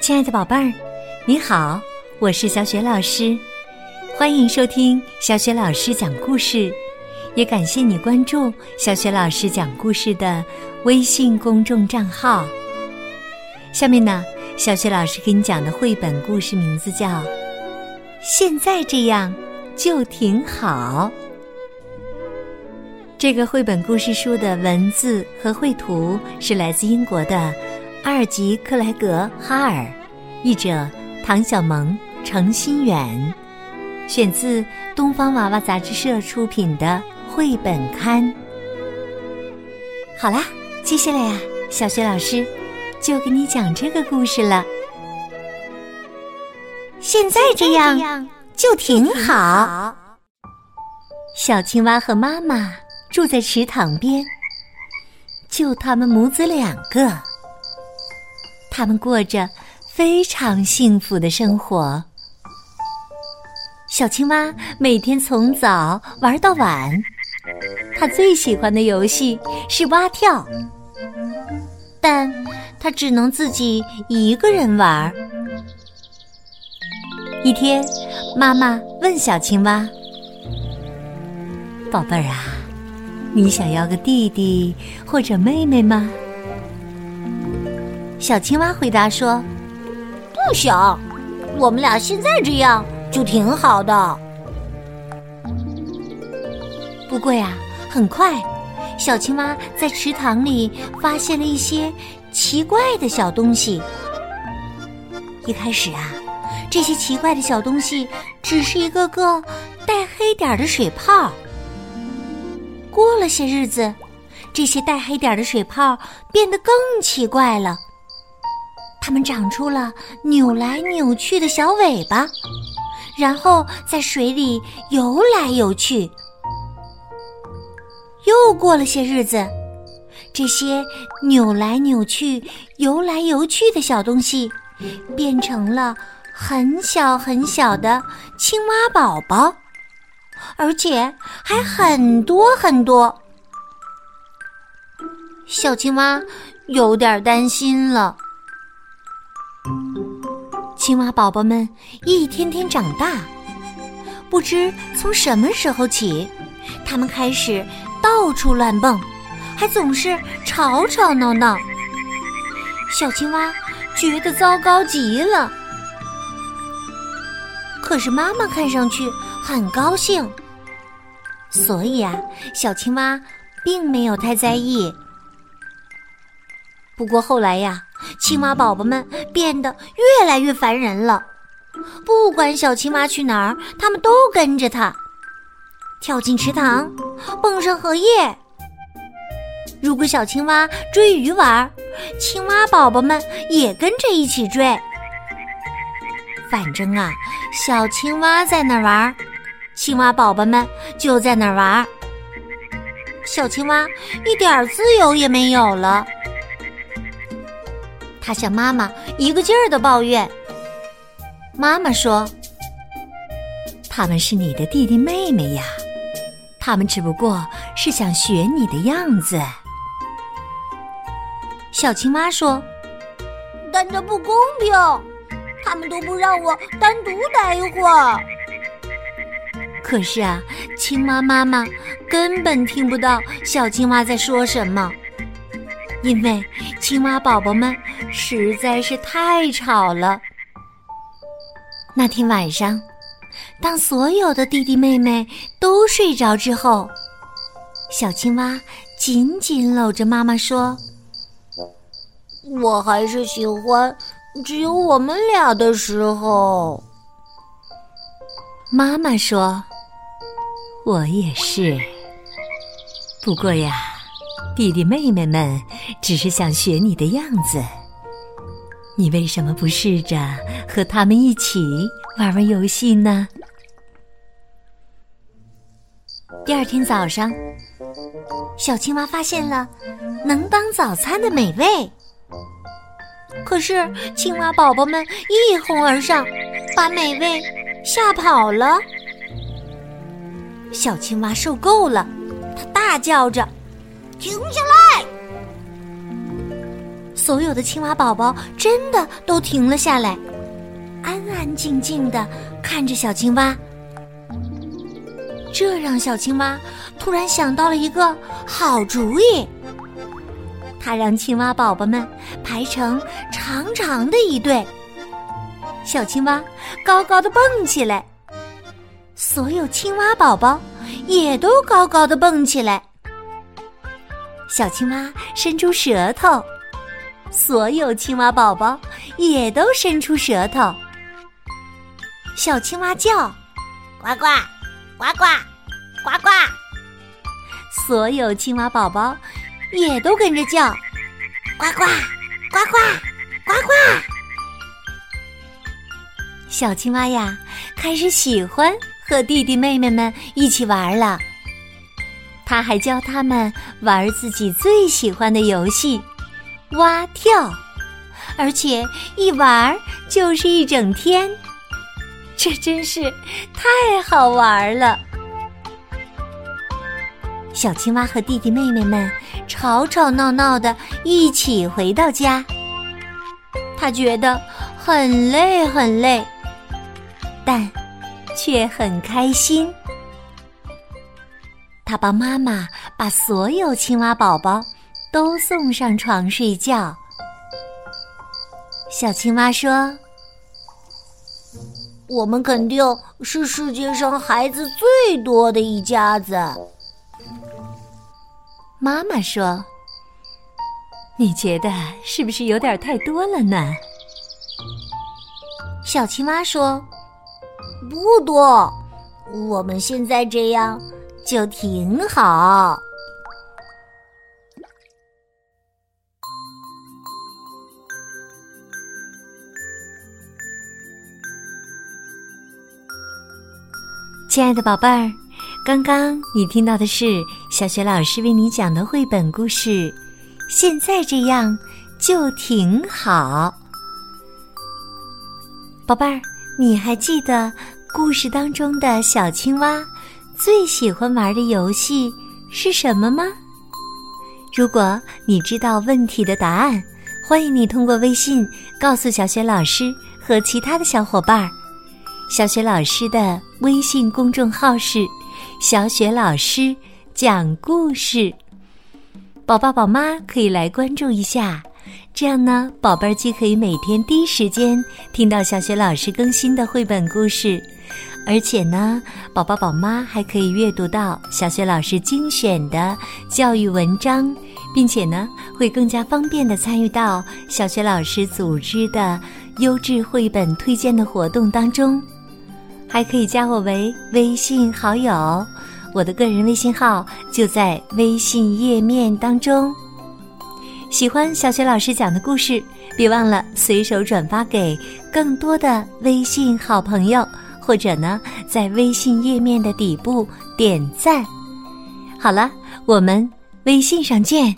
亲爱的宝贝儿，你好，我是小雪老师，欢迎收听小雪老师讲故事，也感谢你关注小雪老师讲故事的微信公众账号。下面呢，小雪老师给你讲的绘本故事名字叫《现在这样就挺好》。这个绘本故事书的文字和绘图是来自英国的阿尔吉克莱格哈尔，译者唐小萌、程新远，选自东方娃娃杂志社出品的绘本刊。好啦，接下来呀，小雪老师就给你讲这个故事了。现在这样就挺好。小青蛙和妈妈。住在池塘边，就他们母子两个。他们过着非常幸福的生活。小青蛙每天从早玩到晚，它最喜欢的游戏是蛙跳，但它只能自己一个人玩。一天，妈妈问小青蛙：“宝贝儿啊。”你想要个弟弟或者妹妹吗？小青蛙回答说：“不想，我们俩现在这样就挺好的。”不过呀，很快，小青蛙在池塘里发现了一些奇怪的小东西。一开始啊，这些奇怪的小东西只是一个个带黑点的水泡。过了些日子，这些带黑点的水泡变得更奇怪了。它们长出了扭来扭去的小尾巴，然后在水里游来游去。又过了些日子，这些扭来扭去、游来游去的小东西变成了很小很小的青蛙宝宝。而且还很多很多，小青蛙有点担心了。青蛙宝宝们一天天长大，不知从什么时候起，他们开始到处乱蹦，还总是吵吵闹闹。小青蛙觉得糟糕极了，可是妈妈看上去。很高兴，所以啊，小青蛙并没有太在意。不过后来呀，青蛙宝宝们变得越来越烦人了。不管小青蛙去哪儿，他们都跟着它，跳进池塘，蹦上荷叶。如果小青蛙追鱼玩，青蛙宝宝们也跟着一起追。反正啊，小青蛙在那玩。青蛙宝宝们就在那儿玩，小青蛙一点自由也没有了。他向妈妈一个劲儿的抱怨。妈妈说：“他们是你的弟弟妹妹呀，他们只不过是想学你的样子。”小青蛙说：“但这不公平，他们都不让我单独待一会儿。”可是啊，青蛙妈妈根本听不到小青蛙在说什么，因为青蛙宝宝们实在是太吵了。那天晚上，当所有的弟弟妹妹都睡着之后，小青蛙紧紧搂着妈妈说：“我还是喜欢只有我们俩的时候。”妈妈说。我也是，不过呀，弟弟妹妹们只是想学你的样子。你为什么不试着和他们一起玩玩游戏呢？第二天早上，小青蛙发现了能当早餐的美味，可是青蛙宝宝们一哄而上，把美味吓跑了。小青蛙受够了，它大叫着：“停下来！”所有的青蛙宝宝真的都停了下来，安安静静的看着小青蛙。这让小青蛙突然想到了一个好主意。他让青蛙宝宝们排成长长的一队，小青蛙高高的蹦起来，所有青蛙宝宝也都高高的蹦起来。小青蛙伸出舌头，所有青蛙宝宝也都伸出舌头。小青蛙叫，呱呱。呱呱，呱呱！所有青蛙宝宝也都跟着叫，呱呱，呱呱，呱呱！小青蛙呀，开始喜欢和弟弟妹妹们一起玩了。他还教他们玩自己最喜欢的游戏——蛙跳，而且一玩就是一整天。这真是太好玩了！小青蛙和弟弟妹妹们吵吵闹闹的一起回到家，他觉得很累很累，但却很开心。他帮妈妈把所有青蛙宝宝都送上床睡觉。小青蛙说。我们肯定是世界上孩子最多的一家子。妈妈说：“你觉得是不是有点太多了呢？”小青蛙说：“不多，我们现在这样就挺好。”亲爱的宝贝儿，刚刚你听到的是小雪老师为你讲的绘本故事。现在这样就挺好。宝贝儿，你还记得故事当中的小青蛙最喜欢玩的游戏是什么吗？如果你知道问题的答案，欢迎你通过微信告诉小雪老师和其他的小伙伴儿。小雪老师的微信公众号是“小雪老师讲故事”，宝宝宝妈可以来关注一下。这样呢，宝贝儿既可以每天第一时间听到小雪老师更新的绘本故事，而且呢，宝宝宝妈还可以阅读到小学老师精选的教育文章，并且呢，会更加方便的参与到小学老师组织的优质绘本推荐的活动当中。还可以加我为微信好友，我的个人微信号就在微信页面当中。喜欢小学老师讲的故事，别忘了随手转发给更多的微信好朋友，或者呢，在微信页面的底部点赞。好了，我们微信上见。